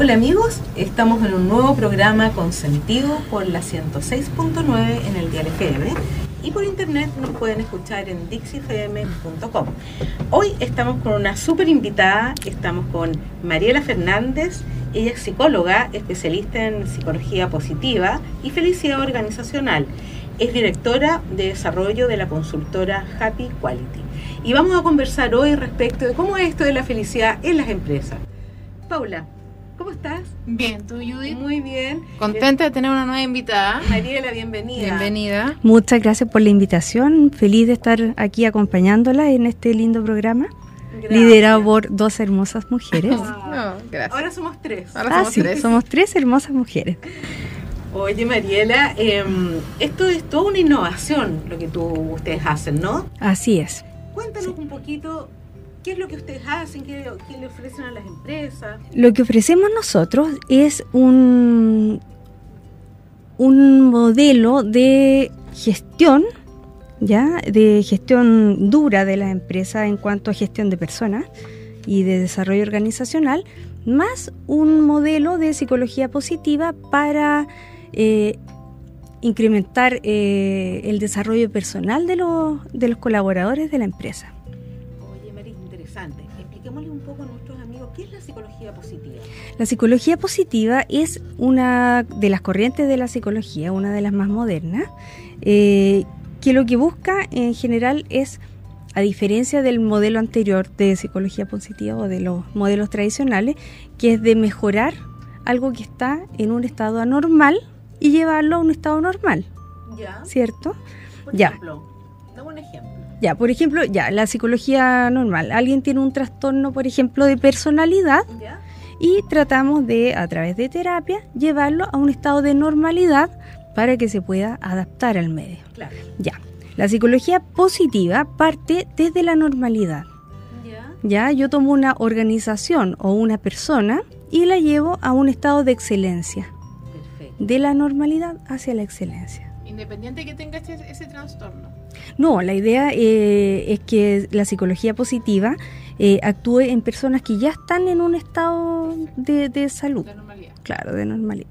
Hola amigos, estamos en un nuevo programa con sentido por la 106.9 en el Dial FM y por internet nos pueden escuchar en dixifm.com. Hoy estamos con una súper invitada, estamos con Mariela Fernández, ella es psicóloga, especialista en psicología positiva y felicidad organizacional. Es directora de desarrollo de la consultora Happy Quality. Y vamos a conversar hoy respecto de cómo es esto de la felicidad en las empresas. Paula, ¿Cómo estás? Bien, ¿tú, Judith? Muy bien. Contenta de tener una nueva invitada. Mariela, bienvenida. Bienvenida. Muchas gracias por la invitación. Feliz de estar aquí acompañándola en este lindo programa. Liderado por dos hermosas mujeres. No, gracias. Ahora somos tres. Ahora ah, somos sí, tres. somos tres hermosas mujeres. Oye, Mariela, em, esto es toda una innovación lo que tú, ustedes hacen, ¿no? Así es. Cuéntanos un poquito ¿Qué es lo que ustedes hacen? ¿Qué, le ofrecen a las empresas? Lo que ofrecemos nosotros es un, un modelo de gestión, ¿ya? De gestión dura de la empresa en cuanto a gestión de personas y de desarrollo organizacional, más un modelo de psicología positiva para eh, incrementar eh, el desarrollo personal de los, de los colaboradores de la empresa. Un poco a nuestros amigos qué es la psicología positiva. La psicología positiva es una de las corrientes de la psicología, una de las más modernas, eh, que lo que busca en general es, a diferencia del modelo anterior de psicología positiva o de los modelos tradicionales, que es de mejorar algo que está en un estado anormal y llevarlo a un estado normal. Ya. ¿Cierto? Por ya. ejemplo, dame un ejemplo. Ya, por ejemplo, ya, la psicología normal. Alguien tiene un trastorno, por ejemplo, de personalidad y tratamos de, a través de terapia, llevarlo a un estado de normalidad para que se pueda adaptar al medio. Claro. Ya. La psicología positiva parte desde la normalidad. Ya. Ya, yo tomo una organización o una persona y la llevo a un estado de excelencia. Perfecto. De la normalidad hacia la excelencia. Independiente de que tenga este, ese trastorno. No, la idea eh, es que la psicología positiva eh, actúe en personas que ya están en un estado de, salud. De normalidad. Claro, de normalidad.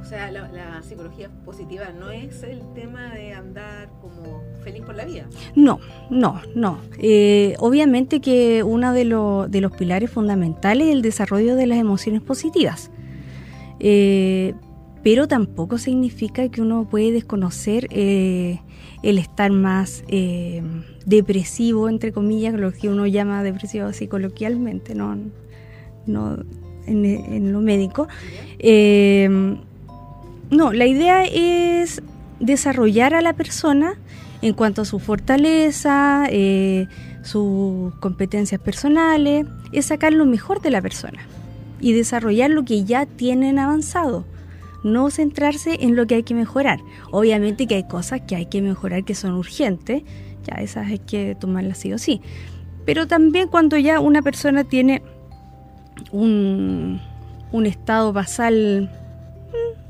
O sea, la, psicología positiva no es el tema de andar como feliz por la vida. No, no, no. Eh, obviamente que uno de, de, los pilares fundamentales es el desarrollo de las emociones positivas. pero tampoco significa que uno puede desconocer el estar más eh, depresivo, entre comillas, lo que uno llama depresivo así coloquialmente, no, no en, lo médico. Eh, no, la idea es desarrollar a la persona en cuanto a su fortaleza, eh, sus competencias personales, es sacar lo mejor de la persona y desarrollar lo que ya tienen avanzado no centrarse en lo que hay que mejorar. Obviamente que hay cosas que hay que mejorar que son urgentes, ya esas hay que tomarlas sí o sí. Pero también cuando ya una persona tiene un, estado basal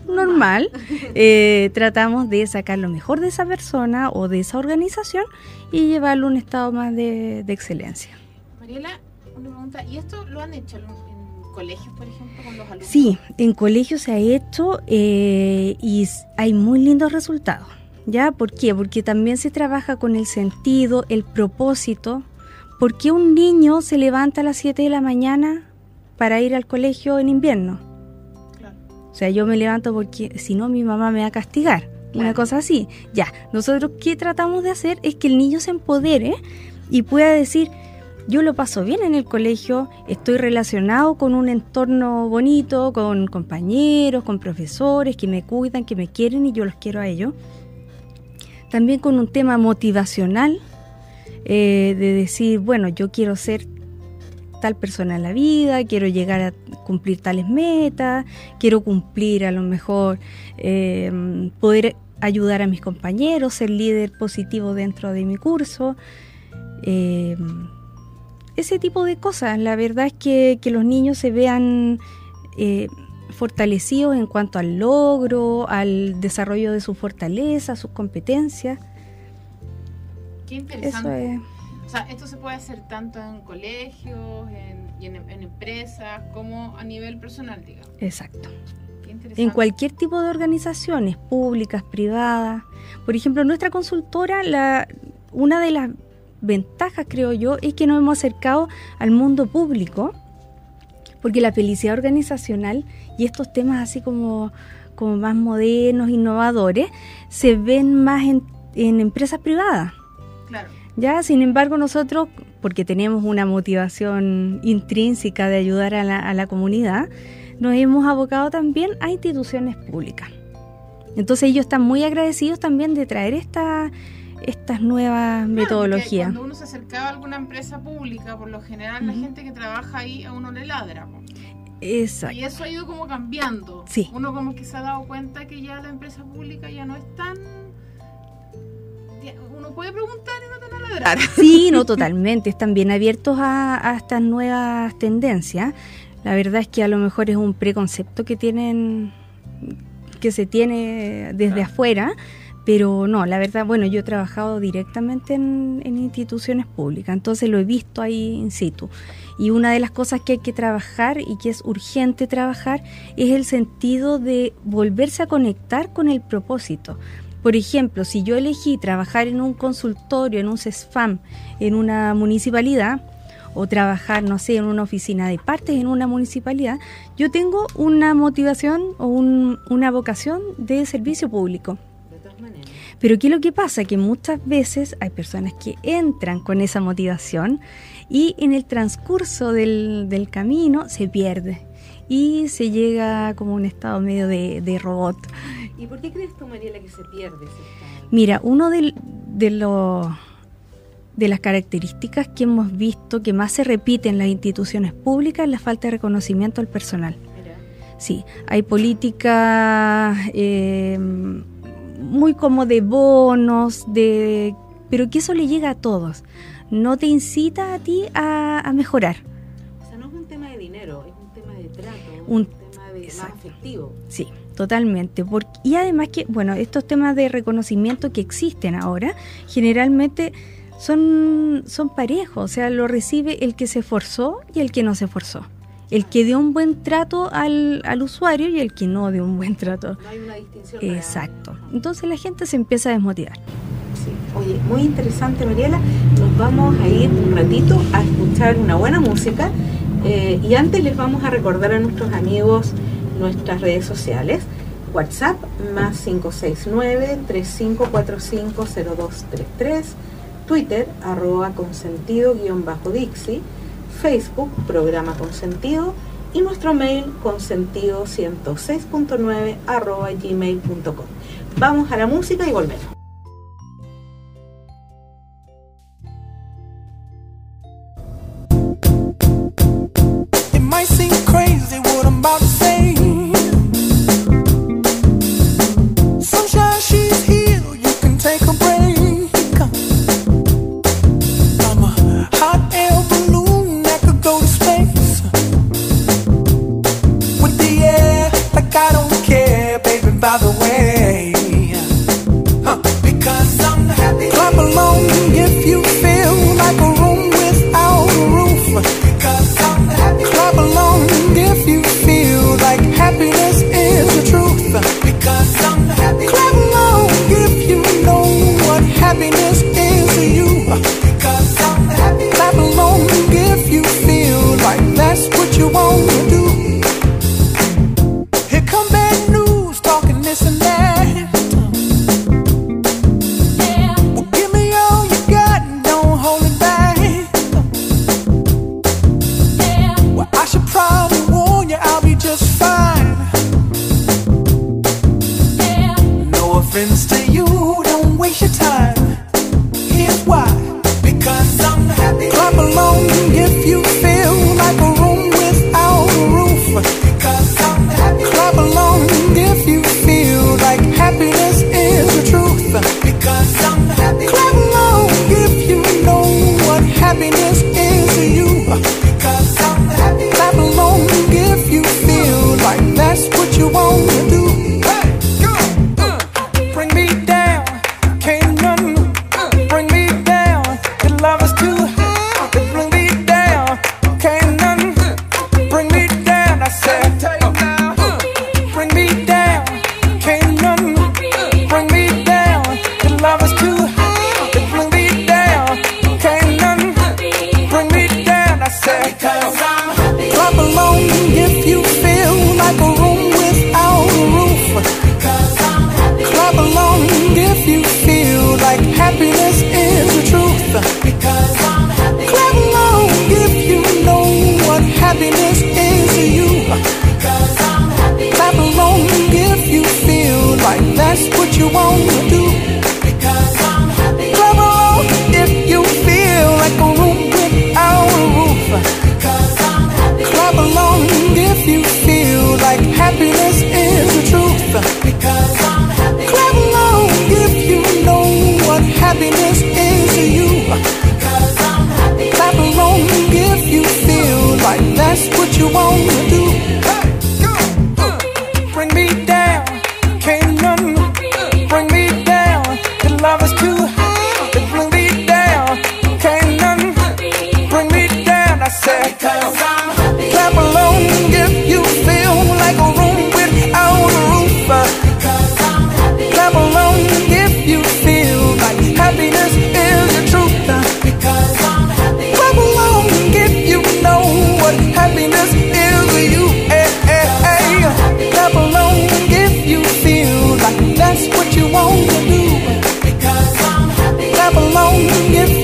mm, normal, eh, tratamos de sacar lo mejor de esa persona o de esa organización y llevarlo a un estado más de, de excelencia. Mariela, una pregunta, ¿y esto lo han hecho colegios, por ejemplo, con los alumnos? Sí, en colegios se ha hecho eh, y hay muy lindos resultados. ¿Ya? ¿Por qué? Porque también se trabaja con el sentido, el propósito. ¿Por qué un niño se levanta a las 7 de la mañana para ir al colegio en invierno? Claro. O sea, yo me levanto porque si no mi mamá me va a castigar. Una cosa así. Ya, nosotros qué tratamos de hacer es que el niño se empodere y pueda decir, yo lo paso bien en el colegio, estoy relacionado con un entorno bonito, con compañeros, con profesores que me cuidan, que me quieren y yo los quiero a ellos. También con un tema motivacional, eh, de decir, bueno, yo quiero ser tal persona en la vida, quiero llegar a cumplir tales metas, quiero cumplir a lo mejor, eh, poder ayudar a mis compañeros, ser líder positivo dentro de mi curso. Eh, ese tipo de cosas. La verdad es que, los niños se vean eh, fortalecidos en cuanto al logro, al desarrollo de su fortaleza, sus competencias. Qué interesante. O sea, esto se puede hacer tanto en colegios, en, Y en, en empresas como a nivel personal, digamos. Exacto. Qué interesante. En cualquier tipo de organizaciones, públicas, privadas. Por ejemplo, nuestra consultora, la, una de las ventajas, creo yo, es que nos hemos acercado al mundo público, porque la felicidad organizacional y estos temas así como, como más modernos, innovadores, se ven más en, en empresas privadas. Claro. Ya, sin embargo, nosotros, porque tenemos una motivación intrínseca de ayudar a la, a la comunidad, nos hemos abocado también a instituciones públicas. Entonces ellos están muy agradecidos también de traer esta, estas nuevas Claro, metodologías. Cuando uno se acercaba a alguna empresa pública, por lo general la gente que trabaja ahí a uno le ladra. po. Exacto. Y eso ha ido como cambiando. Sí. Uno como que se ha dado cuenta que ya la empresa pública ya no es tan... Uno puede preguntar y no te van a ladrar. Sí, no, totalmente. Están bien abiertos a, a estas nuevas tendencias. La verdad es que a lo mejor es un preconcepto que tienen, que se tiene desde Claro. afuera, pero no, la verdad, bueno, yo he trabajado directamente en, instituciones públicas, entonces lo he visto ahí in situ. Y una de las cosas que hay que trabajar y que es urgente trabajar es el sentido de volverse a conectar con el propósito. Por ejemplo, si yo elegí trabajar en un consultorio, en un CESFAM, en una municipalidad, o trabajar, no sé, en una oficina de partes en una municipalidad, yo tengo una motivación o un- una vocación de servicio público. De todas maneras. Pero ¿qué es lo que pasa? Que muchas veces hay personas que entran con esa motivación y en el transcurso del, del camino se pierde y se llega como a un estado medio de, de robot. ¿Y por qué crees tú, Mariela, que se pierde ese estado? Mira, uno de, los de las características que hemos visto que más se repite en las instituciones públicas es la falta de reconocimiento al personal. Mira, Sí, hay políticas eh, muy como de bonos, de pero que eso le llega a todos. No te incita a ti a, a mejorar. o sea, no es un tema de dinero, es un tema de trato, Un- un, tema de, más afectivo. Sí, totalmente. Por- y además que, bueno, estos temas de reconocimiento que existen ahora, generalmente son, son parejos, o sea, lo recibe el que se esforzó y el que no se esforzó. El que dio un buen trato al, al usuario y el que no dio un buen trato. No hay una distinción. real. Exacto. Entonces la gente se empieza a desmotivar. Sí. Oye, muy interesante, Mariela. Nos vamos a ir un ratito a escuchar una buena música. eh, y antes les vamos a recordar a nuestros amigos nuestras redes sociales. WhatsApp más 569-3545-0233. Twitter, arroba consentido guion bajo Dixie. Facebook, programa consentido. Y nuestro mail consentido 106.9 arroba gmail.com. Vamos a la música y volvemos.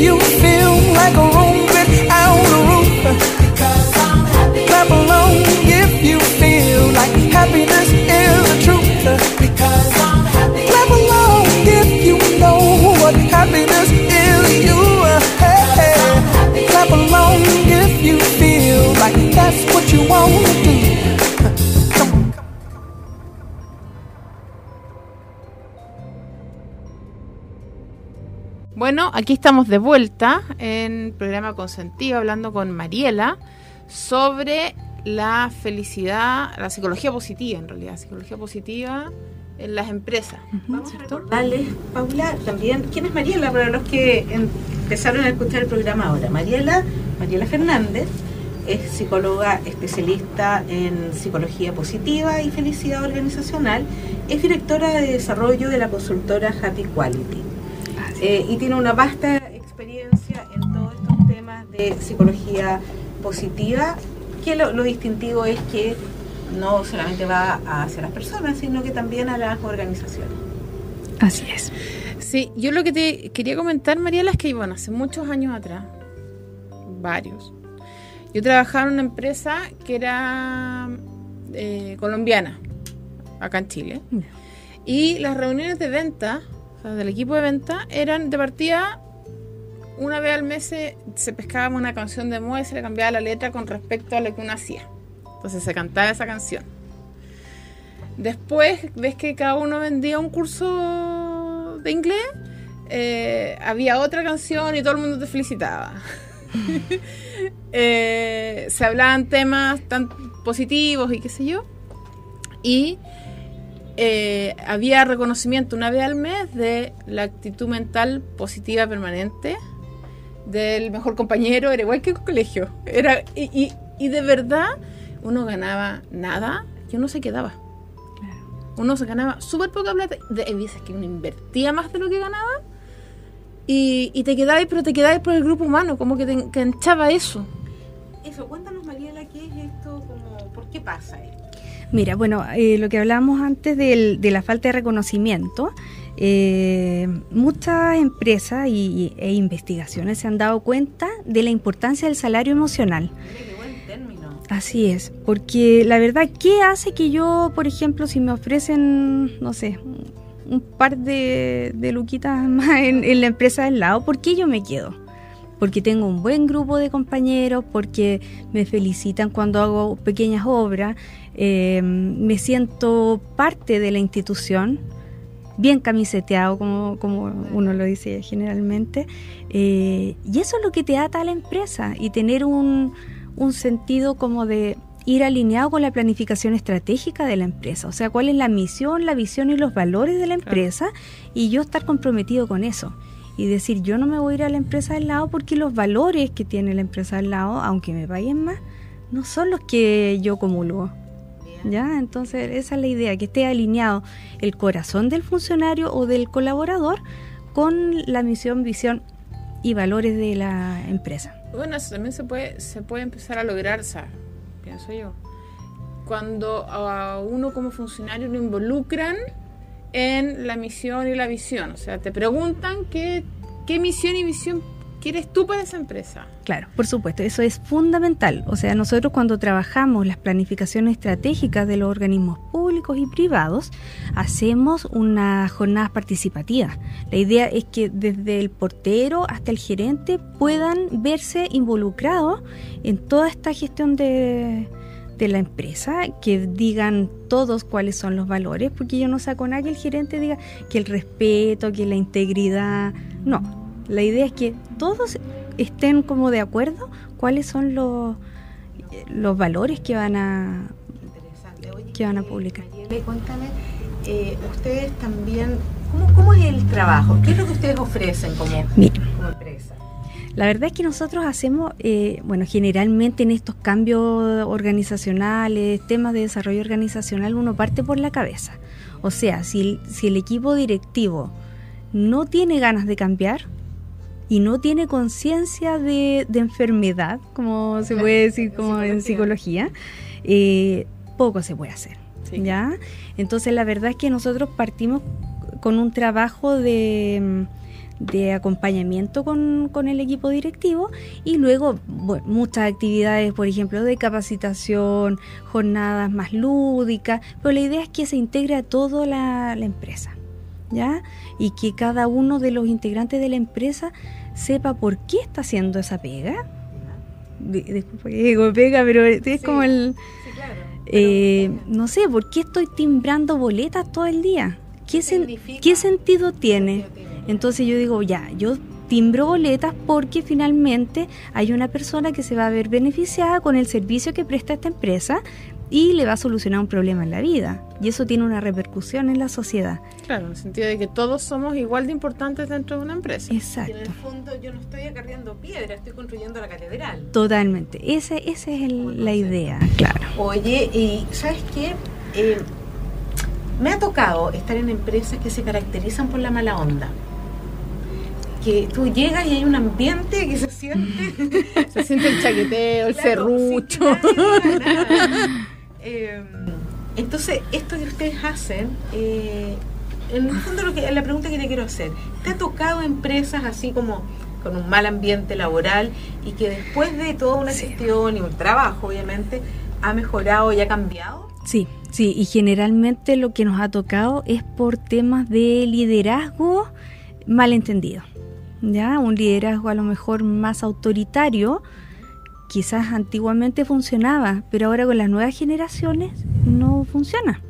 You Bueno, aquí estamos de vuelta en programa Consentido hablando con Mariela sobre la felicidad, la psicología positiva en realidad, psicología positiva en las empresas. Vamos a recordarles, Paula, también, ¿quién es Mariela? Para los que em- empezaron a escuchar el programa ahora. Mariela, Mariela Fernández es psicóloga especialista en psicología positiva y felicidad organizacional. Es directora de desarrollo de la consultora Happy Quality. Eh, y tiene una vasta experiencia en todos estos temas de psicología positiva, que lo, lo distintivo es que no solamente va hacia las personas, sino que también a las organizaciones. Así es. Sí, yo lo que te quería comentar, Mariela, es que, bueno, hace muchos años atrás, varios, yo trabajaba en una empresa que era eh, colombiana, acá en Chile. Y las reuniones de venta, del equipo de venta, eran de partida, una vez al mes se, pescaba una canción de moda y se le cambiaba la letra con respecto a lo que uno hacía. Entonces se cantaba esa canción. Después, ves que cada uno vendía un curso de inglés, eh, había otra canción y todo el mundo te felicitaba. Eh, se hablaban temas tan positivos y qué sé yo. Y eh, había reconocimiento una vez al mes de la actitud mental positiva permanente del mejor compañero, era igual que en colegio. Era, y, y- y de verdad uno ganaba nada y uno se quedaba. Uno se ganaba súper poca plata. De, hay veces que uno invertía más de lo que ganaba y, y te quedabas, pero te quedabas por el grupo humano, como que te enganchaba eso. Eso, cuéntanos Mariela, ¿qué es esto? Como, ¿Por qué pasa esto? Mira, bueno, eh, lo que hablábamos antes del- de la falta de reconocimiento, eh, muchas empresas y, e investigaciones se han dado cuenta de la importancia del salario emocional. Así es, porque la verdad, ¿qué hace que yo, por ejemplo, si me ofrecen, no sé, un par de, de luquitas más en, en la empresa del lado, ¿por qué yo me quedo? Porque tengo un buen grupo de compañeros, porque me felicitan cuando hago pequeñas obras, eh, me siento parte de la institución, bien camiseteado, como, como uno lo dice generalmente, eh, y eso es lo que te ata a la empresa y tener un, un sentido como de ir alineado con la planificación estratégica de la empresa, o sea, cuál es la misión, la visión y los valores de la empresa y yo estar comprometido con eso. Y decir yo no me voy a ir a la empresa al lado porque los valores que tiene la empresa al lado, aunque me paguen más, no son los que yo comulgo. ¿Ya? Entonces, esa es la idea, que esté alineado el corazón del funcionario o del colaborador con la misión, visión y valores de la empresa. Bueno, eso también se puede, se puede empezar a lograr, sea, pienso yo. Cuando a uno como funcionario lo involucran en la misión y la visión. O sea, te preguntan qué, qué misión y visión quieres tú para esa empresa. Claro, por supuesto, eso es fundamental. O sea, nosotros cuando trabajamos las planificaciones estratégicas de los organismos públicos y privados, hacemos unas jornadas participativas. La idea es que desde el portero hasta el gerente puedan verse involucrados en toda esta gestión de, de la empresa, que digan todos cuáles son los valores, porque yo no saco nada que el gerente diga que el respeto, que la integridad, no, la idea es que todos estén como de acuerdo cuáles son los, los valores que van a que van a publicar. Mayele, cuéntame, eh, ustedes también, ¿cómo, ¿cómo es el trabajo? ¿Qué es lo que ustedes ofrecen como, Mira. como empresa? La verdad es que nosotros hacemos, eh, bueno, generalmente en estos cambios organizacionales, temas de desarrollo organizacional, uno parte por la cabeza. O sea, si si el equipo directivo no tiene ganas de cambiar y no tiene conciencia de, de enfermedad, como se puede decir como en psicología, eh, poco se puede hacer. Sí. ¿ya? Entonces la verdad es que nosotros partimos con un trabajo de, de acompañamiento con, con el equipo directivo y luego bueno, muchas actividades, por ejemplo, de capacitación, jornadas más lúdicas, pero la idea es que se integre a toda la, la empresa. ¿Ya? Y que cada uno de los integrantes de la empresa sepa por qué está haciendo esa pega. De- Disculpa que digo pega, pero es Sí. como el... Sí, claro. Eh, no sé, ¿por qué estoy timbrando boletas todo el día? ¿Qué, sen-? ¿qué sentido tiene? sentido tiene? Entonces yo digo, ya, yo timbro boletas porque finalmente hay una persona que se va a ver beneficiada con el servicio que presta esta empresa y le va a solucionar un problema en la vida. Y eso tiene una repercusión en la sociedad. Claro, en el sentido de que todos somos igual de importantes dentro de una empresa. Y en Exacto. el fondo yo no estoy acarreando piedra, estoy construyendo la catedral. Totalmente. Ese, esa es el- la idea, claro. Oye, y ¿sabes qué? Eh, me ha tocado estar en empresas que se caracterizan por la mala onda. Que tú llegas y hay un ambiente que se siente... Se siente el chaqueteo, el Claro, serrucho. nada. Eh, entonces, esto que ustedes hacen, eh, en el fondo lo que, la pregunta que te quiero hacer, ¿te ha tocado empresas así como con un mal ambiente laboral y que después de toda una Sí. gestión y un trabajo, obviamente, ha mejorado y ha cambiado? Sí, sí, y generalmente lo que nos ha tocado es por temas de liderazgo malentendido. ¿Ya? Un liderazgo a lo mejor más autoritario, quizás antiguamente funcionaba, pero ahora con las nuevas generaciones no funciona.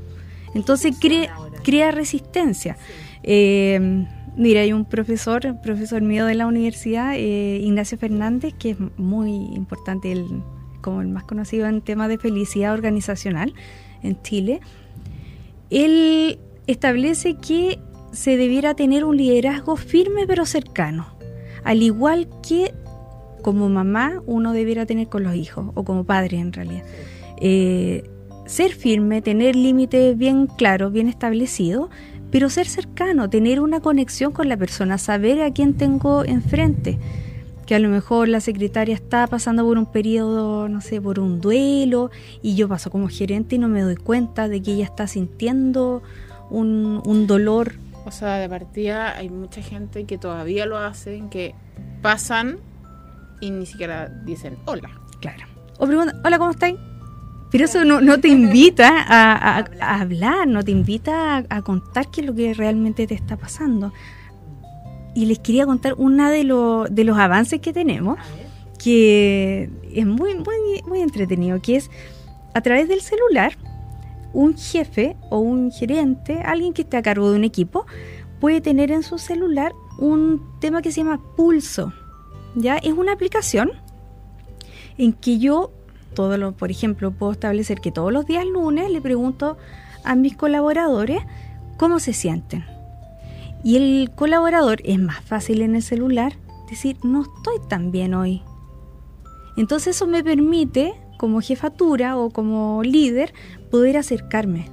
Entonces crea, crea resistencia. Eh, mira, hay un profesor, profesor mío de la universidad, eh, Ignacio Fernández, que es muy importante, el, como el más conocido en temas de felicidad organizacional en Chile. Él establece que se debiera tener un liderazgo firme pero cercano, al igual que como mamá uno debiera tener con los hijos, o como padre en realidad. Eh, ser firme, tener límites bien claros, bien establecidos, pero ser cercano, tener una conexión con la persona, saber a quién tengo enfrente. Que a lo mejor la secretaria está pasando por un periodo, no sé, por un duelo, y yo paso como gerente y no me doy cuenta de que ella está sintiendo un, un dolor. O sea, de partida hay mucha gente que todavía lo hacen, que pasan y ni siquiera dicen hola. Claro. O pregunta, hola, ¿cómo estáis? Pero eso no, no te invita a, a- a hablar, no te invita a, a contar qué es lo que realmente te está pasando. Y les quería contar una de, lo- de los avances que tenemos, que es muy, muy, muy entretenido, que es a través del celular, un jefe o un gerente, alguien que esté a cargo de un equipo, puede tener en su celular un tema que se llama Pulso. ¿Ya? Es una aplicación en que yo, todo lo, por ejemplo, puedo establecer que todos los días lunes le pregunto a mis colaboradores cómo se sienten. Y el colaborador es más fácil en el celular decir, no estoy tan bien hoy. Entonces eso me permite, como jefatura o como líder, poder acercarme.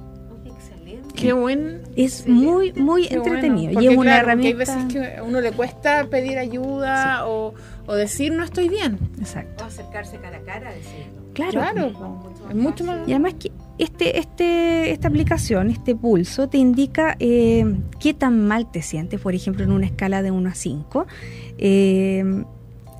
Qué buen. Es muy, muy qué bueno. entretenido. Porque, y es una claro, porque herramienta. Hay veces que a uno le cuesta pedir ayuda o, o decir no estoy bien. Exacto. O acercarse cara a cara a decirlo. Claro. Claro, es mucho más. Y además que este, este, esta aplicación, este pulso, te indica eh, qué tan mal te sientes, por ejemplo, en una escala de 1 a 5. Eh,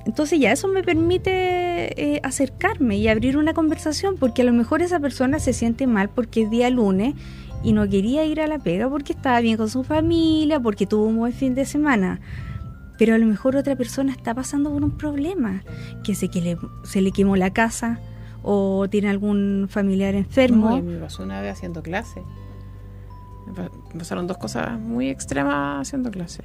entonces ya eso me permite eh, acercarme y abrir una conversación, porque a lo mejor esa persona se siente mal porque es día lunes y no quería ir a la pega porque estaba bien con su familia, porque tuvo un buen fin de semana. Pero a lo mejor otra persona está pasando por un problema, que se, que le, se le quemó la casa o tiene algún familiar enfermo. Me pasó una vez haciendo clase. Me pasaron dos cosas muy extremas haciendo clase.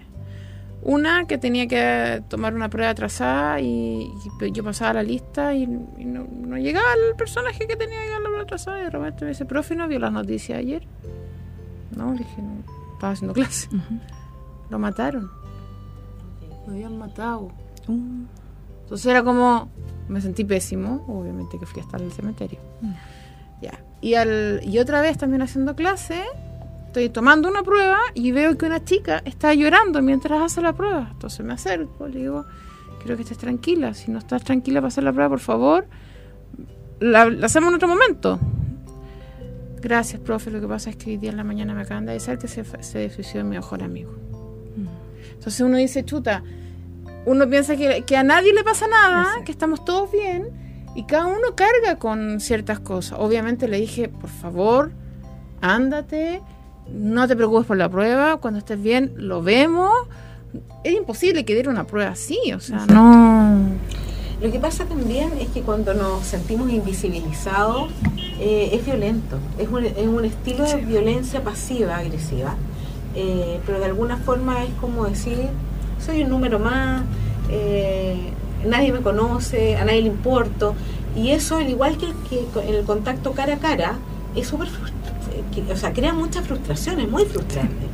Una, que tenía que tomar una prueba atrasada y, y yo pasaba la lista y, y no, no llegaba el personaje que tenía que dar la prueba atrasada. Y de repente me dice, profe, ¿no vio las noticias ayer? No, le dije, no, estaba haciendo clase. Lo mataron. Lo habían matado. Uh, Entonces era como, me sentí pésimo, obviamente que fui hasta el cementerio. Ya. Y, al, y otra vez también haciendo clase, estoy tomando una prueba y veo que una chica está llorando mientras hace la prueba. Entonces me acerco, le digo, quiero que estés tranquila. Si no estás tranquila para hacer la prueba, por favor, la, la hacemos en otro momento. Gracias, profe. Lo que pasa es que hoy día en la mañana me acaban de avisar que se, se suicidó mi mejor amigo. Entonces uno dice, chuta, uno piensa que, que a nadie le pasa nada, que estamos todos bien, y cada uno carga con ciertas cosas. Obviamente le dije, por favor, ándate, no te preocupes por la prueba, cuando estés bien lo vemos. Es imposible que diera una prueba así, o sea, no. Lo que pasa también es que cuando nos sentimos invisibilizados eh, es violento, es un, es un estilo de violencia pasiva, agresiva, eh, pero de alguna forma es como decir, soy un número más, eh, nadie me conoce, a nadie le importo, y eso al igual que, que en el contacto cara a cara, es súper frustra- que- o sea, crea mucha frustración, es muy frustrante.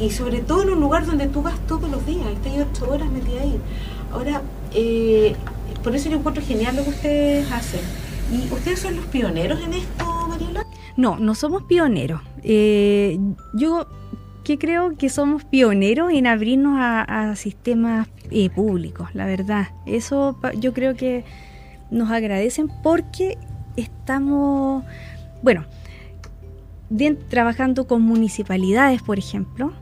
Y sobre todo en un lugar donde tú vas todos los días, estás ocho horas metida ahí. Ahora, eh, por eso yo encuentro genial lo que ustedes hacen. ¿Y ustedes son los pioneros en esto, Mariela? No, no somos pioneros. Eh, yo que creo que somos pioneros en abrirnos a, sistemas eh, públicos, la verdad. Eso yo creo que nos agradecen porque estamos, bueno, bien trabajando con municipalidades, por ejemplo.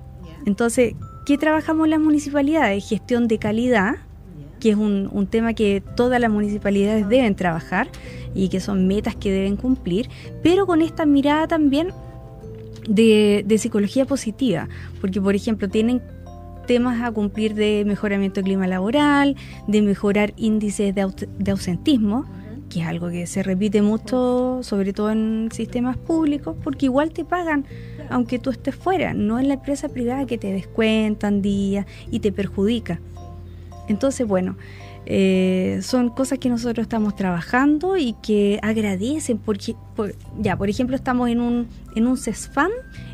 Entonces, ¿qué trabajamos las municipalidades? Gestión de calidad, que es un, un tema que todas las municipalidades deben trabajar y que son metas que deben cumplir, pero con esta mirada también de, de psicología positiva, porque por ejemplo tienen temas a cumplir de mejoramiento del clima laboral, de mejorar índices de ausentismo, que es algo que se repite mucho, sobre todo en sistemas públicos, porque igual te pagan aunque tú estés fuera, no en la empresa privada que te descuentan días y te perjudica. Entonces, bueno, eh, son cosas que nosotros estamos trabajando y que agradecen, porque, por- ya, por ejemplo, estamos en un, en un CESFAM,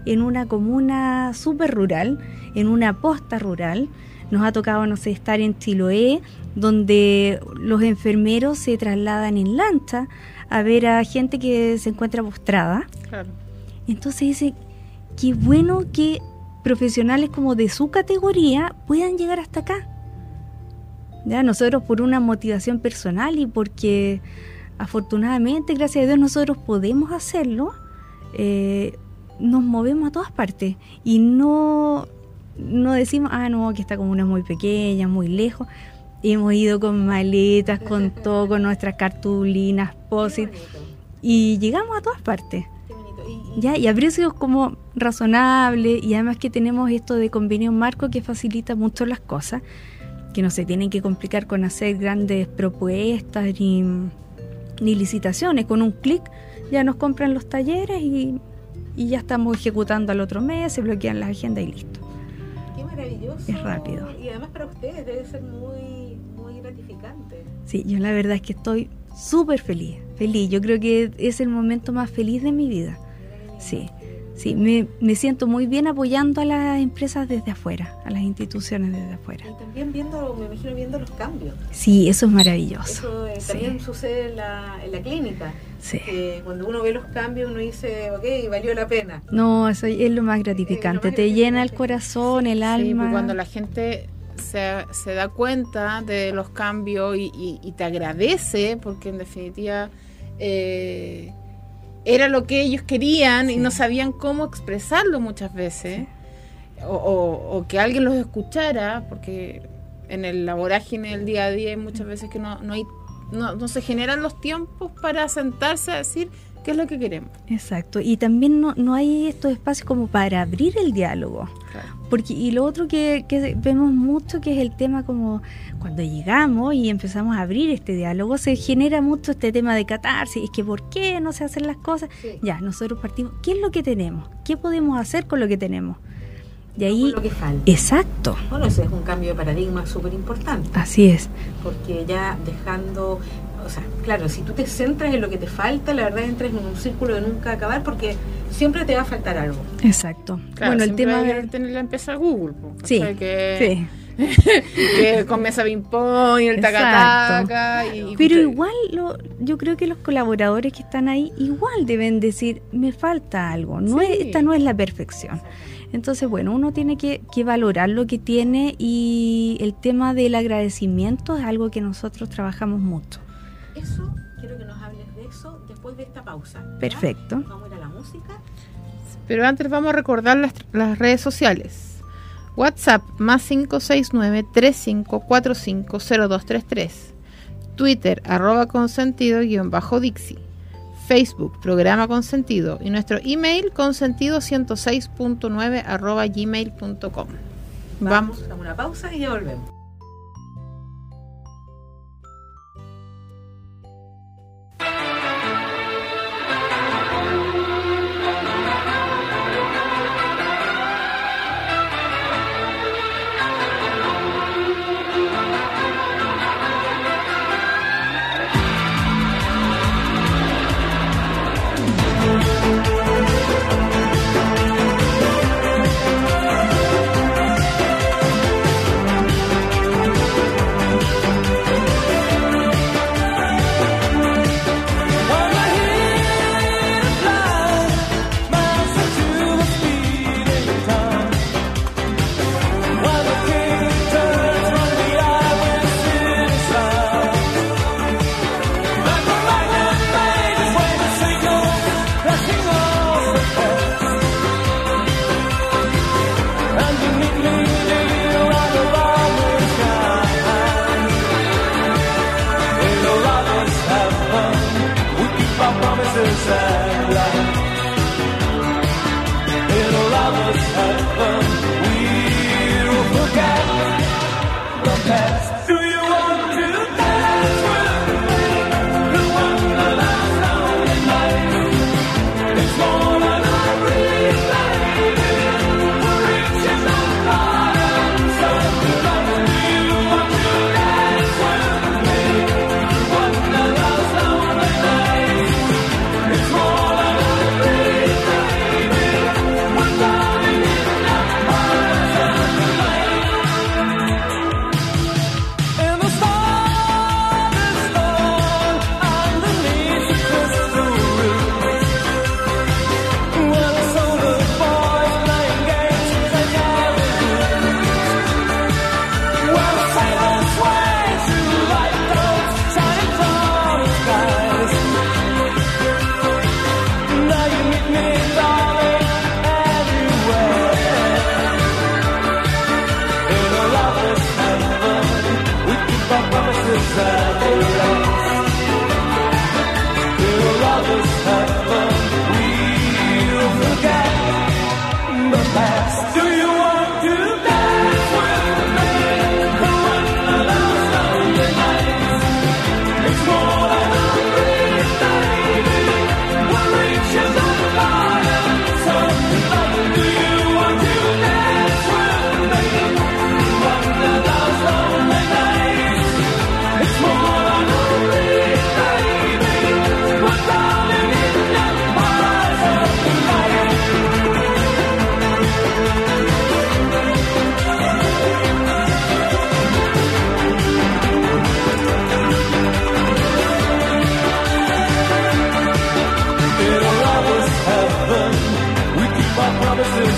en una comuna súper rural, en una posta rural. Nos ha tocado, no sé, estar en Chiloé, donde los enfermeros se trasladan en lancha a ver a gente que se encuentra postrada. Claro. Entonces dice, qué bueno que profesionales como de su categoría puedan llegar hasta acá. Ya, nosotros por una motivación personal y porque afortunadamente, gracias a Dios, nosotros podemos hacerlo, eh, nos movemos a todas partes y no, no decimos, ah, no, que esta comuna es muy pequeña, muy lejos. Hemos ido con maletas, con todo, con nuestras cartulinas, posit y llegamos a todas partes. Ya, y a precios como razonables y además que tenemos esto de convenio marco que facilita mucho las cosas, que no se tienen que complicar con hacer grandes propuestas ni, ni licitaciones. Con un clic ya nos compran los talleres y, y ya estamos ejecutando al otro mes, se bloquean las agendas y listo. Qué maravilloso. Es rápido. Y además para ustedes debe ser muy, muy gratificante. Sí, yo la verdad es que estoy súper feliz, feliz. Yo creo que es el momento más feliz de mi vida. Sí, Sí, me, me siento muy bien apoyando a las empresas desde afuera, a las instituciones desde afuera. Y también viendo, me imagino viendo los cambios. Sí, eso es maravilloso. Eso eh, Sí. también sucede en la, en la clínica. Sí. que cuando uno ve los cambios, uno dice, ok, valió la pena. No, eso es lo más gratificante. más Te llena el corazón, el Sí, alma. pues cuando la gente se, se da cuenta de los cambios y, y- y te agradece, porque en definitiva eh, era lo que ellos querían y no sabían cómo expresarlo muchas veces, o, o- o que alguien los escuchara, porque en el la vorágine del día a día hay muchas veces que no, no, hay, no, no se generan los tiempos para sentarse a decir qué es lo que queremos. Exacto. Y también no, no hay estos espacios como para abrir el diálogo. Porque, y lo otro que, que vemos mucho que es el tema como cuando llegamos y empezamos a abrir este diálogo, se genera mucho este tema de catarsis, es que ¿por qué no se hacen las cosas? Sí. Ya, nosotros partimos, ¿qué es lo que tenemos? ¿Qué podemos hacer con lo que tenemos? No ahí, con lo que falta. exacto, Bueno, ese es un cambio de paradigma súper importante. así es, porque ya dejando, o sea, claro, si tú te centras en lo que te falta, la verdad entras en un círculo de nunca acabar porque siempre te va a faltar algo. exacto. Claro, bueno, el tema de... tener la empresa Google, Sí, ¿cachai? que, sí. que con mesa ping pong y el taca-taca. y- Pero y- igual lo, yo creo que los colaboradores que están ahí igual deben decir, me falta algo, no Sí. es, esta no es la perfección. Entonces, bueno, uno tiene que, que valorar lo que tiene y el tema del agradecimiento es algo que nosotros trabajamos mucho. Eso, quiero que nos hables de eso después de esta pausa. Perfecto. Vamos a ir a la música. Pero antes vamos a recordar las, las redes sociales. WhatsApp más 569-3545-0233. Twitter arroba consentido guion bajo Dixie. Facebook programa consentido. Y nuestro email consentido 106.9 arroba gmail.com. Vamos. Vamos a una pausa y ya volvemos.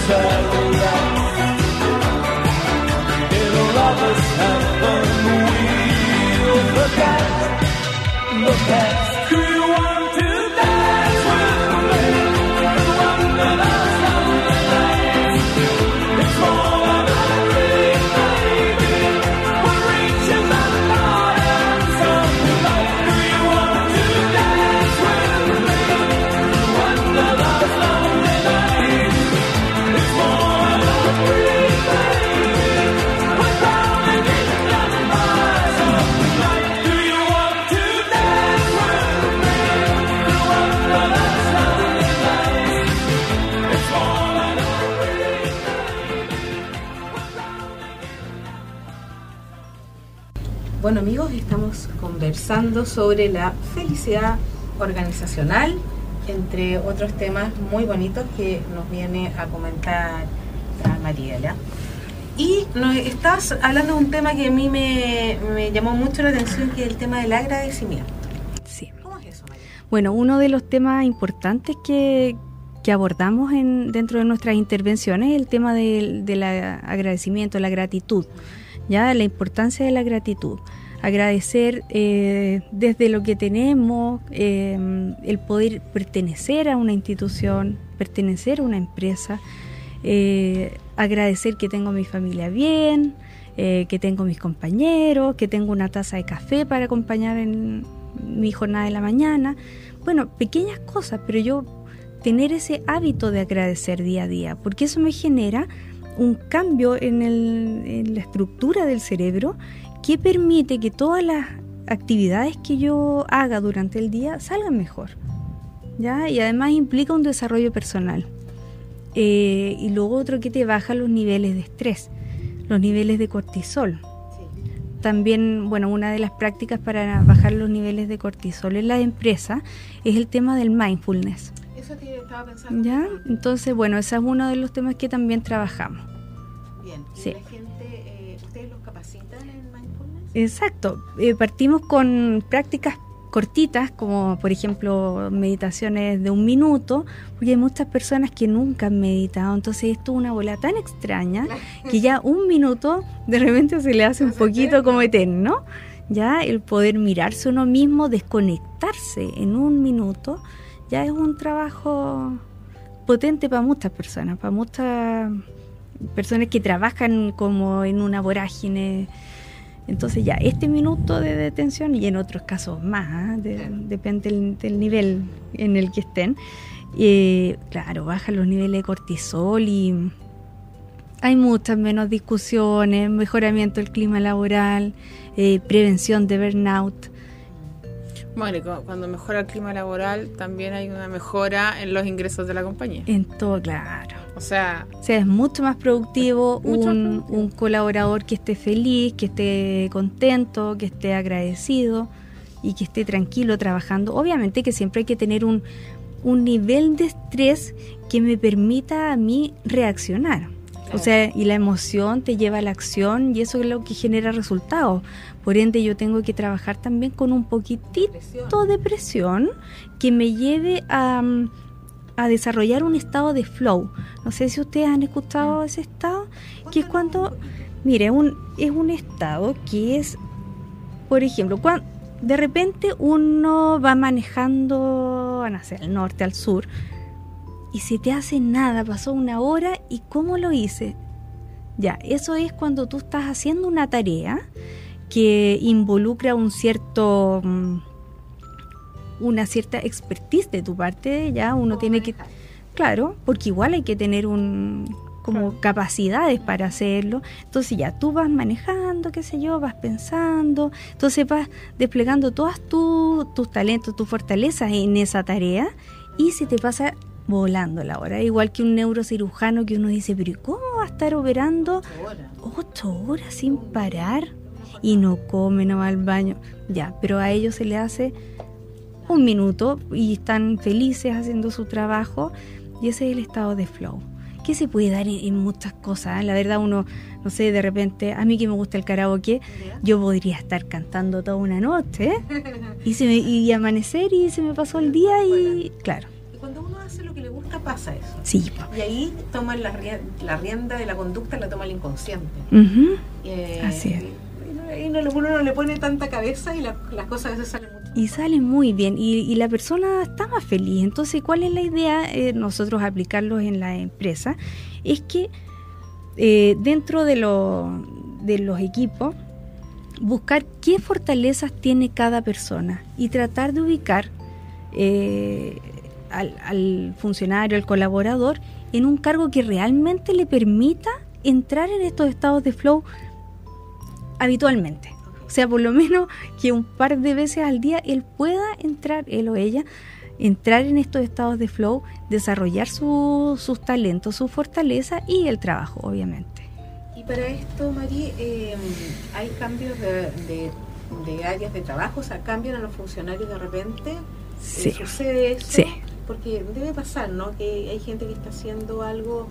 time Bueno amigos, estamos conversando sobre la felicidad organizacional, entre otros temas muy bonitos que nos viene a comentar Mariela. Y nos estás hablando de un tema que a mí me, me llamó mucho la atención, que es el tema del agradecimiento. Sí. ¿Cómo es eso, Mariela? Bueno, uno de los temas importantes que, que abordamos en, dentro de nuestras intervenciones es el tema del, del agradecimiento, la gratitud, ya la importancia de la gratitud. Agradecer eh, desde lo que tenemos, eh, el poder pertenecer a una institución, pertenecer a una empresa, eh, agradecer que tengo mi familia bien, que tengo mis compañeros, que tengo una taza de café para acompañar en mi jornada de la mañana. Bueno, pequeñas cosas, pero yo tener ese hábito de agradecer día a día, porque eso me genera un cambio en, el, la estructura del cerebro que permite que todas las actividades que yo haga durante el día salgan mejor. ¿ya? Y además implica un desarrollo personal. Eh, y luego otro que te baja los niveles de estrés, los niveles de cortisol. También, bueno, una de las prácticas para bajar los niveles de cortisol en la empresa es el tema del mindfulness. Eso que estaba pensando. ¿Ya? Entonces, bueno, ese es uno de los temas que también trabajamos. Bien. ¿Y Sí. la gente, eh, ustedes los capacitan en mindfulness? Exacto. Eh, partimos con prácticas cortitas, como por ejemplo meditaciones de un minuto, porque hay muchas personas que nunca han meditado, entonces esto es una bola tan extraña que ya un minuto de repente se le hace un poquito como eterno. Ya el poder mirarse uno mismo, desconectarse en un minuto, ya es un trabajo potente para muchas personas, para muchas personas que trabajan como en una vorágine. Entonces ya, este minuto de detención y en otros casos más, ¿ah? De- depende del, del nivel en el que estén, eh, claro, bajan los niveles de cortisol y hay muchas menos discusiones, mejoramiento del clima laboral, eh, prevención de burnout. Bueno, cuando mejora el clima laboral, también hay una mejora en los ingresos de la compañía. En todo, claro. O sea, O sea, es mucho más productivo, Mucho más un, productivo. un colaborador que esté feliz, que esté contento, que esté agradecido y que esté tranquilo trabajando. Obviamente que siempre hay que tener un, un nivel de estrés que me permita a mí reaccionar. O sea, y la emoción te lleva a la acción y eso es lo que genera resultados. Por ende, yo tengo que trabajar también con un poquitito de presión que me lleve a, mm, a desarrollar un estado de flow. No sé si ustedes han escuchado ese estado, que es cuando, mire, un, es un estado que es, por ejemplo, cuando de repente uno va manejando, no sé, al norte, al sur, y se te hace nada, pasó una hora y ¿cómo lo hice? Ya, eso es cuando tú estás haciendo una tarea que involucra un cierto mm, una cierta expertise de tu parte, ya uno ¿Cómo tiene que claro, porque igual hay que tener un como capacidades para hacerlo. Entonces ya tú vas manejando, qué sé yo, vas pensando, entonces vas desplegando todas tu- tus talentos, tus fortalezas en esa tarea y se te pasa volando la hora, igual que un neurocirujano que uno dice, pero ¿y ¿cómo va a estar operando ocho horas sin parar y no come, no va al baño. Ya, pero a ellos se le hace un minuto y están felices haciendo su trabajo y ese es el estado de flow. Que se puede dar en, en muchas cosas. ¿eh? La verdad, uno, no sé, de repente, a mí que me gusta el karaoke, yo podría estar cantando toda una noche ¿eh? y, se me- y amanecer y se me pasó el día y, claro, hace lo que le gusta, pasa eso. sí. Y ahí toma la, la rienda de la conducta, la toma el inconsciente. Eh, Así es. Y, no- y no, le- uno no le pone tanta cabeza y la- las cosas a veces salen mucho. Y sale muy bien y, y la persona está más feliz. Entonces, ¿cuál es la idea? eh, nosotros aplicarlos en la empresa. Es que eh, dentro de, lo- de los equipos, buscar qué fortalezas tiene cada persona y tratar de ubicar eh, al, al funcionario, al colaborador, en un cargo que realmente le permita entrar en estos estados de flow habitualmente. O sea, por lo menos que un par de veces al día él pueda entrar, él o ella, entrar en estos estados de flow, desarrollar su- sus talentos, su fortaleza y el trabajo, obviamente. Y para esto, Mari, eh, hay cambios de, de de áreas de trabajo, o sea, cambian a los funcionarios de repente. Sí. sucede eso. Sí. Porque debe pasar, ¿no? Que hay gente que está haciendo algo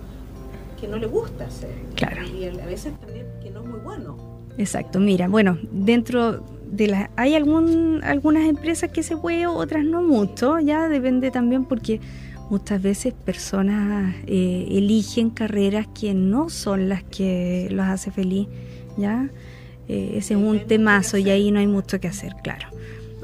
que no le gusta hacer. Claro. Y a veces también que no es muy bueno. Exacto, mira, bueno, dentro de las... Hay algún, algunas empresas que se puede, otras no mucho, ya depende también porque muchas veces personas eh, eligen carreras que no son las que los hace feliz, ¿ya? Eh, ese es un temazo y ahí no hay mucho que hacer, claro.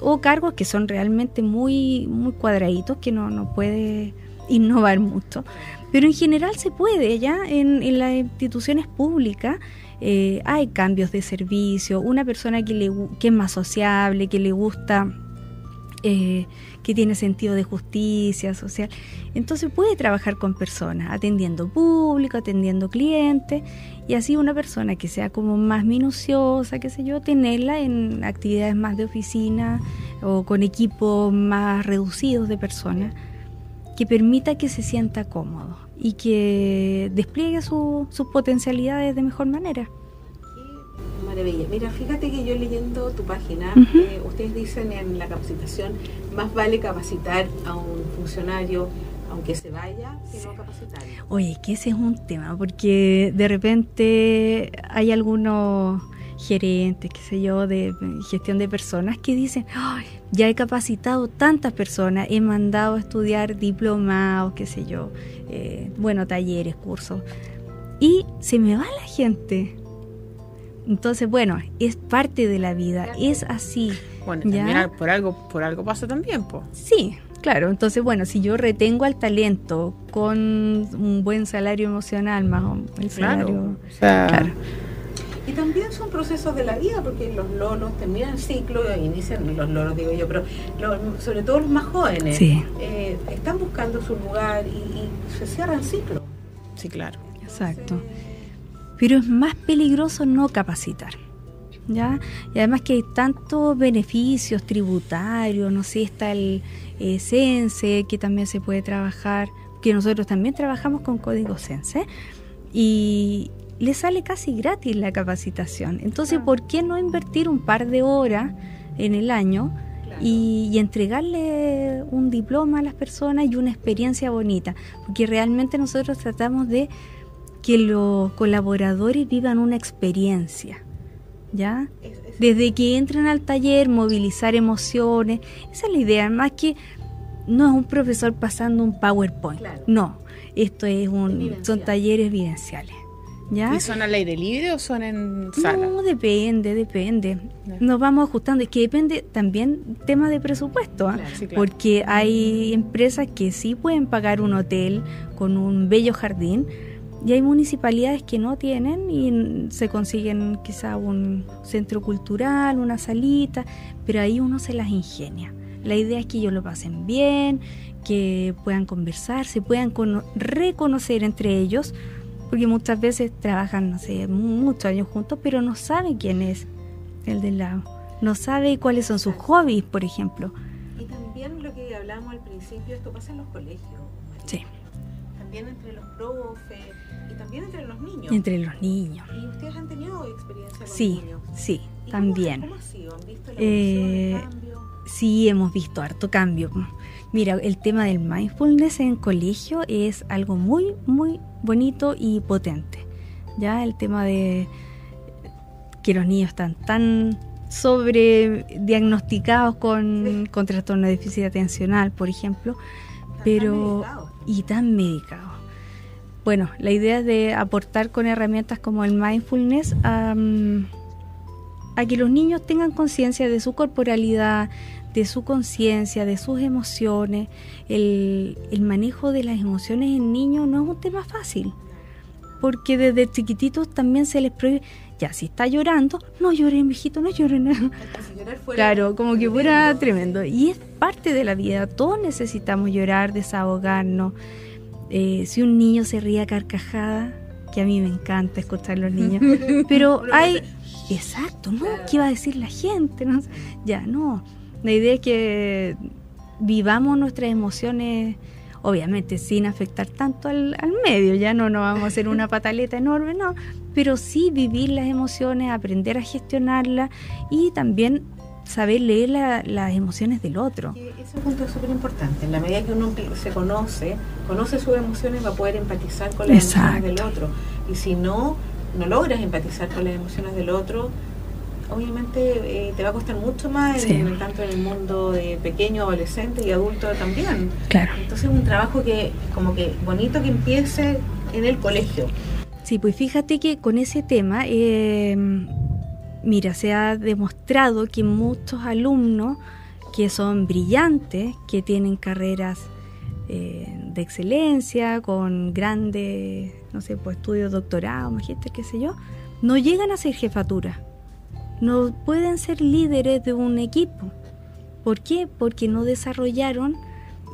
O cargos que son realmente muy, muy cuadraditos, que no, no puede innovar mucho. Pero en general se puede, ¿ya? En, en las instituciones públicas eh, hay cambios de servicio, una persona que, le, que es más sociable, que le gusta, eh, que tiene sentido de justicia social, entonces puede trabajar con personas, atendiendo público, atendiendo clientes, y así una persona que sea como más minuciosa, qué sé yo, tenerla en actividades más de oficina o con equipos más reducidos de personas que permita que se sienta cómodo y que despliegue su- sus potencialidades de mejor manera. Maravilla. Mira, fíjate que yo leyendo tu página, eh, ustedes dicen en la capacitación, más vale capacitar a un funcionario aunque se vaya que no capacitarlo. Oye, que ese es un tema, porque de repente hay algunos gerentes, qué sé yo, de gestión de personas que dicen, "Ay, ya he capacitado tantas personas, he mandado a estudiar diplomados, qué sé yo, eh, bueno, talleres, cursos, y se me va la gente. Entonces, bueno, es parte de la vida, es así. Por algo, por algo pasa también, po. Sí, claro. Entonces, bueno, si yo retengo al talento con un buen salario emocional, más o el salario. Claro. O sea, Claro. Y también son procesos de la vida, porque los lolos terminan el ciclo, inician los lolos, digo yo, pero sobre todo los más jóvenes Sí. eh, están buscando su lugar y, y se cierran ciclos. sí, claro. Exacto. Pero es más peligroso no capacitar. ¿Ya? Y además que hay tantos beneficios tributarios, no sé, está el eh, Sense, que también se puede trabajar, que nosotros también trabajamos con código Sense, y le sale casi gratis la capacitación. Entonces, ¿por qué no invertir un par de horas en el año y, y entregarle un diploma a las personas y una experiencia bonita? Porque realmente nosotros tratamos de que los colaboradores vivan una experiencia, ¿ya? Es- es- Desde que entran al taller, movilizar emociones, esa es la idea, más que no es un profesor pasando un PowerPoint, Claro. no, esto es un, son talleres vivenciales, ¿ya? ¿Y son al aire libre o son en sala? No, depende, depende. Nos vamos ajustando. Es que depende también tema de presupuesto, ¿ah? Claro. Sí, claro. porque hay empresas que sí pueden pagar un hotel con un bello jardín y hay municipalidades que no tienen y se consiguen quizá un centro cultural, una salita, pero ahí uno se las ingenia. La idea es que ellos lo pasen bien, que puedan conversar, se puedan cono- reconocer entre ellos, porque muchas veces trabajan, no sé, muchos años juntos, pero no saben quién es el del lado. No sabe cuáles son sus hobbies, por ejemplo. Y también lo que hablábamos al principio, esto pasa en los colegios. María. Sí. También entre los profes también entre los niños. Entre los niños. Y ustedes han tenido experiencia con Sí, niños. sí, ¿Y también. ¿Cómo, cómo ha sido? ¿Han visto la Eh, cambio? Sí, hemos visto harto cambio. Mira, el tema del mindfulness en colegio es algo muy, muy bonito y potente. Ya el tema de que los niños están tan sobrediagnosticados con, con trastorno de déficit atencional, por ejemplo, pero tan y tan medicados. Bueno, la idea es de aportar con herramientas como el mindfulness a, a que los niños tengan conciencia de su corporalidad, de su conciencia, de sus emociones. El, el manejo de las emociones en niños no es un tema fácil, porque desde chiquititos también se les prohíbe, ya si está llorando, no lloren, mijito, no lloren. Claro, como que fuera tremendo. Y es parte de la vida. Todos necesitamos llorar, desahogarnos. Eh, si un niño se ríe a carcajada, que a mí me encanta escuchar a los niños, pero hay... Exacto, ¿no? ¿Qué va a decir la gente? No sé. Ya, no. La idea es que vivamos nuestras emociones, obviamente sin afectar tanto al, al medio, ya no, no vamos a hacer una pataleta enorme, no, pero sí vivir las emociones, aprender a gestionarlas y también saber leer la- las emociones del otro. Ese punto es súper importante. En la medida que uno se conoce, conoce sus emociones, va a poder empatizar con las emociones del otro. Y si no, no logras empatizar con las emociones del otro, obviamente eh, te va a costar mucho más, Sí. en- tanto en el mundo de pequeño, adolescente y adulto también. Claro. Entonces es un trabajo que, como que bonito que empiece en el colegio. Sí, pues fíjate que con ese tema, eh, mira, se ha demostrado que muchos alumnos que son brillantes, que tienen carreras eh, de excelencia, con grandes, no sé, pues estudios, doctorado, magíster, qué sé yo, no llegan a ser jefatura. No pueden ser líderes de un equipo. ¿Por qué? Porque no desarrollaron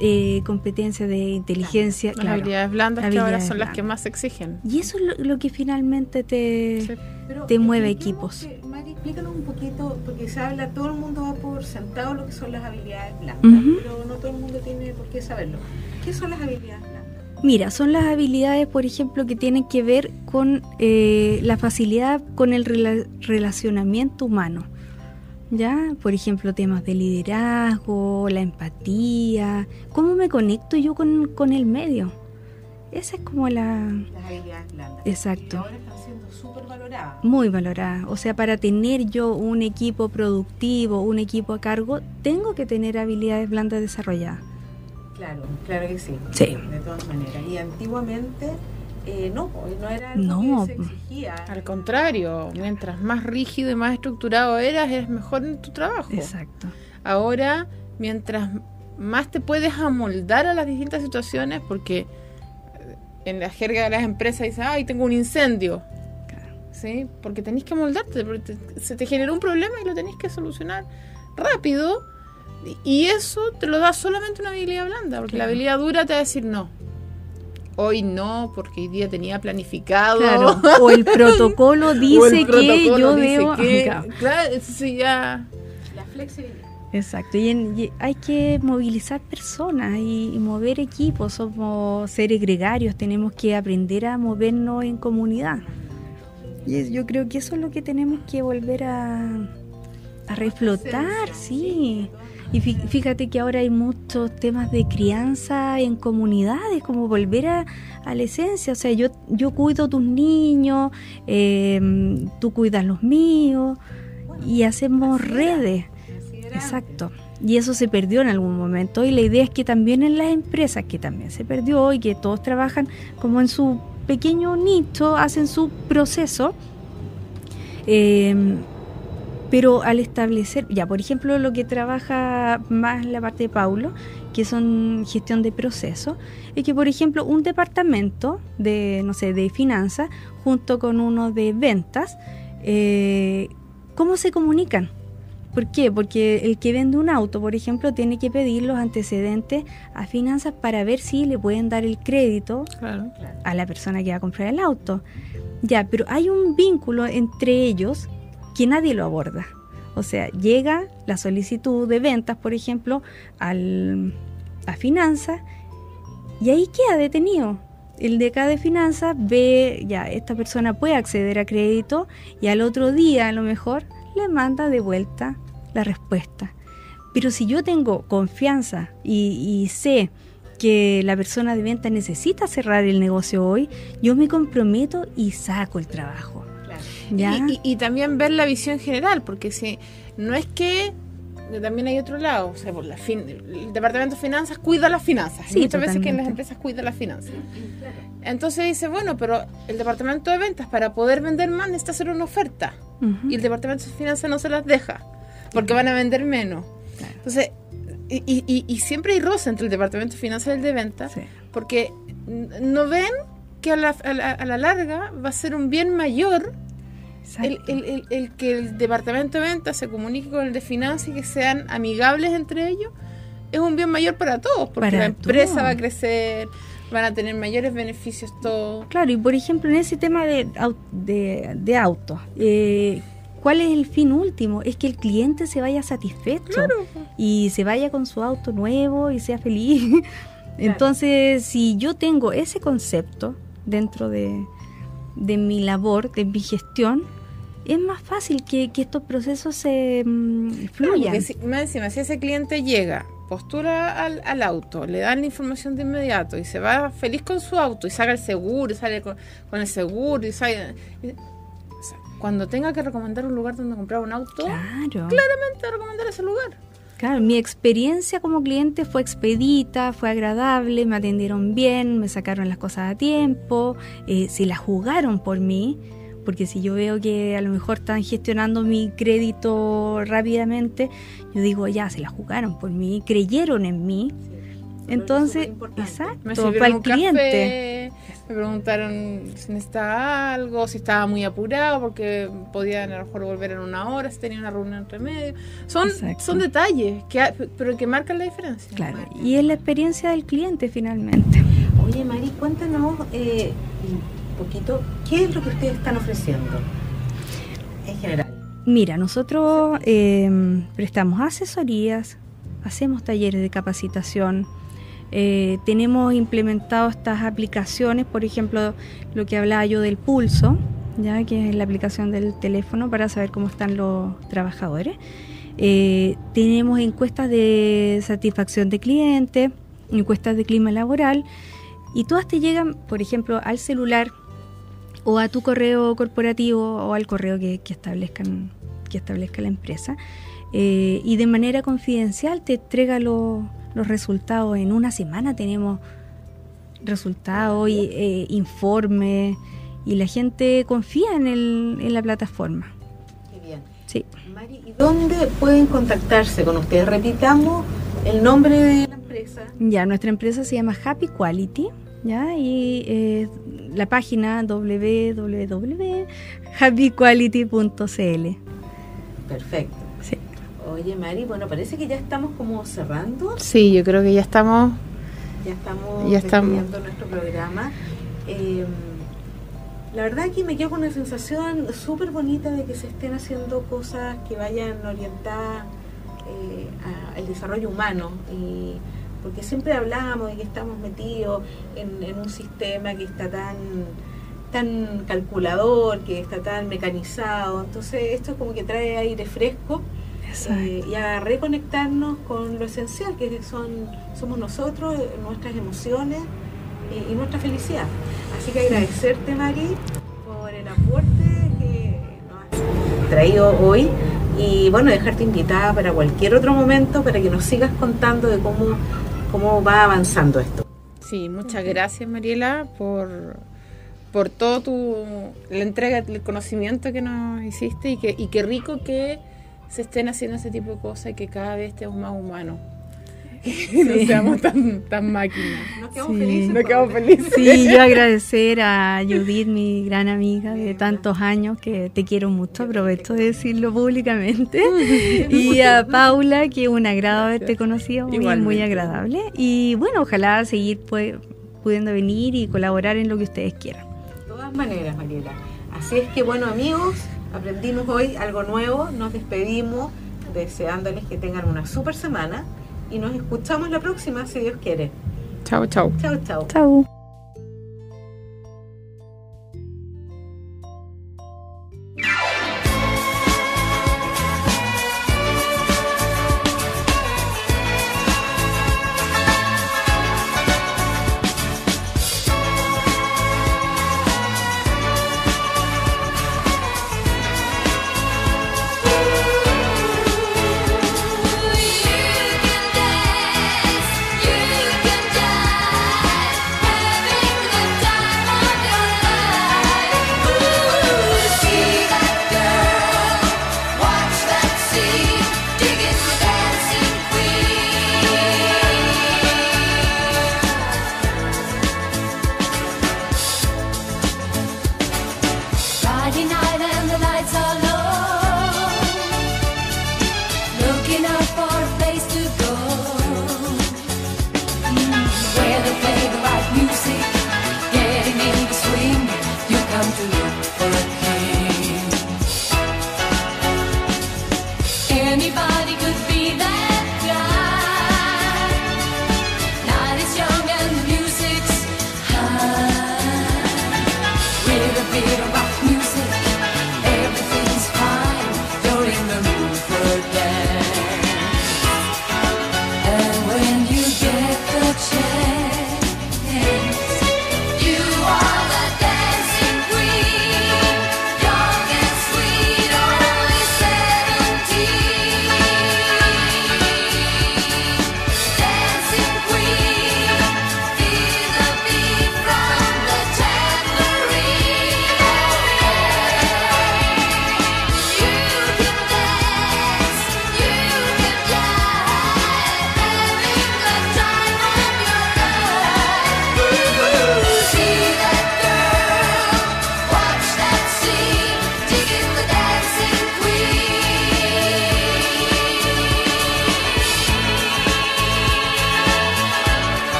eh, competencias de inteligencia. Las claro. habilidades blandas que ahora son las que más se exigen. Y eso es lo, lo que finalmente te... Sí. Pero Te mueve expliquemos equipos. que- Mari, explícanos un poquito, porque se habla, todo el mundo va por sentado lo que son las habilidades blandas, pero no todo el mundo tiene por qué saberlo. ¿Qué son las habilidades blandas? Mira, son las habilidades, por ejemplo, que tienen que ver con eh, la facilidad con el rela- relacionamiento humano. ¿Ya? Por ejemplo, temas de liderazgo, la empatía, cómo me conecto yo con, con el medio. Esa es como la... Las habilidades blandas. Exacto. Y ahora están siendo súper valoradas. Muy valorada. O sea, para tener yo un equipo productivo, un equipo a cargo, tengo que tener habilidades blandas desarrolladas. Claro, claro que sí. Sí. De todas maneras. Y antiguamente, eh, no, no era algo No, que se exigía. Al contrario, mientras más rígido y más estructurado eras, eres mejor en tu trabajo. Exacto. Ahora, mientras más te puedes amoldar a las distintas situaciones, porque eh, en la jerga de las empresas dicen, ay, tengo un incendio. ¿Sí? Porque tenéis que amoldarte, porque te- se te generó un problema y lo tenéis que solucionar rápido. Y- eso te lo da solamente una habilidad blanda, porque la habilidad dura te va a decir no. Hoy no, porque hoy día tenía planificado. Claro. O el protocolo O el dice que protocolo yo dice debo... que- Claro. claro, eso sí ya. La flexibilidad. Exacto, y, en- y hay que movilizar personas y, y mover equipos, somos seres gregarios, tenemos que aprender a movernos en comunidad. Y es- yo creo que eso es lo que tenemos que volver a, a reflotar, sí. Y fí- fíjate que ahora hay muchos temas de crianza en comunidades, como volver a, a la esencia. O sea, yo, yo cuido tus niños, eh, tú cuidas los míos, y hacemos redes. Exacto. Y eso se perdió en algún momento. Y la idea es que también en las empresas, que también se perdió y que todos trabajan como en su pequeño nicho, hacen su proceso. Eh, pero al establecer, ya por ejemplo, lo que trabaja más la parte de Paulo, que son gestión de procesos, es que por ejemplo un departamento de, no sé, de finanzas junto con uno de ventas, eh, ¿cómo se comunican? ¿Por qué? Porque el que vende un auto, por ejemplo, tiene que pedir los antecedentes a finanzas para ver si le pueden dar el crédito Claro. a la persona que va a comprar el auto. Ya, pero hay un vínculo entre ellos que nadie lo aborda. O sea, llega la solicitud de ventas, por ejemplo, al, a finanzas y ahí queda detenido. El de acá de finanzas ve, ya, esta persona puede acceder a crédito y al otro día a lo mejor le manda de vuelta la respuesta. Pero si yo tengo confianza y, y sé que la persona de venta necesita cerrar el negocio hoy, yo me comprometo y saco el trabajo. Y, y- y también ver la visión general, porque si no es que también hay otro lado, o sea, por la fin- el departamento de finanzas cuida las finanzas. Sí, muchas veces que en las empresas cuida las finanzas. Entonces dice, bueno, pero el departamento de ventas para poder vender más necesita hacer una oferta. Y el departamento de finanzas no se las deja, porque van a vender menos. Claro. Entonces, y, y- siempre hay roce entre el departamento de finanzas y el de ventas, Sí. porque no ven que a la, a la- a la larga va a ser un bien mayor el, Exacto. el- el- el que el departamento de ventas se comunique con el de finanzas y que sean amigables entre ellos es un bien mayor para todos, porque Para la empresa va a crecer, van a tener mayores beneficios todos. Claro, y por ejemplo, en ese tema de, de autos, eh, ¿cuál es el fin último? Es que el cliente se vaya satisfecho y se vaya con su auto nuevo y sea feliz. Entonces, si yo tengo ese concepto dentro de, de mi labor, de mi gestión, es más fácil que, que estos procesos se mm, Claro, fluyan. porque si, más encima, si ese cliente llega, postula al, al auto, le dan la información de inmediato y se va feliz con su auto y saca el seguro y sale con, con el seguro y sale... y- cuando tenga que recomendar un lugar donde comprar un auto, Claro. claramente recomendar ese lugar. Claro, mi experiencia como cliente fue expedita, fue agradable, me atendieron bien, me sacaron las cosas a tiempo, eh, se la jugaron por mí, porque si yo veo que a lo mejor están gestionando mi crédito rápidamente, yo digo, ya, se la jugaron por mí, creyeron en mí. Entonces, Me exacto, para el cliente. café, me preguntaron si necesitaba algo, si estaba muy apurado porque podían a lo mejor volver en una hora, si tenía una reunión entre medio. Son, Exacto. son detalles, que, pero que marcan la diferencia. Claro, y es la experiencia del cliente finalmente. Oye, Mari, cuéntanos eh, un poquito, ¿qué es lo que ustedes están ofreciendo en general? Mira, nosotros eh, prestamos asesorías, hacemos talleres de capacitación, eh, tenemos implementado estas aplicaciones, por ejemplo, lo que hablaba yo del pulso, ya que es la aplicación del teléfono para saber cómo están los trabajadores. Eh, tenemos encuestas de satisfacción de cliente, encuestas de clima laboral, y todas te llegan, por ejemplo, al celular o a tu correo corporativo o al correo que, establezcan que establezca la empresa eh, y de manera confidencial te entrega lo- los resultados en una semana tenemos resultados y eh, informes y la gente confía en, el, en la plataforma Qué bien. sí Mari, ¿y dónde pueden contactarse con ustedes? Repitamos el nombre de la empresa. ya nuestra empresa se llama Happy Quality ya y eh, la página www.happyquality.cl Perfecto. Oye, Mari, bueno, parece que ya estamos como cerrando. Sí, yo creo que ya estamos. Ya estamos Ya estamos. nuestro programa. Eh, la verdad que me quedo con una sensación súper bonita de que se estén haciendo cosas que vayan orientadas eh, al desarrollo humano. Y, porque siempre hablamos de que estamos metidos en, en un sistema que está tan tan calculador, que está tan mecanizado. Entonces esto como que trae aire fresco eh, y a reconectarnos con lo esencial que son somos nosotros, nuestras emociones eh, y nuestra felicidad. Así que agradecerte, Mari, por el aporte que nos has traído hoy y bueno, dejarte invitada para cualquier otro momento para que nos sigas contando de cómo, cómo va avanzando esto. Sí, muchas gracias, Mariela, por, por todo tu. la entrega del conocimiento que nos hiciste y que y qué rico que se estén haciendo ese tipo de cosas y que cada vez estemos más humanos. Y no seamos tan, tan máquinas. Nos quedamos Sí. felices. Nos quedamos felices. Sí, yo agradecer a Judith, mi gran amiga de tantos años, que te quiero mucho, aprovecho de decirlo públicamente. Y a Paula, que es un agrado haberte conocido, muy, muy agradable. Y bueno, ojalá seguir pues, pudiendo venir y colaborar en lo que ustedes quieran. De todas maneras, Mariela. Así es que, bueno, amigos, aprendimos hoy algo nuevo. Nos despedimos deseándoles que tengan una super semana y nos escuchamos la próxima, si Dios quiere. Chao, chao. Chao, chao. Chau.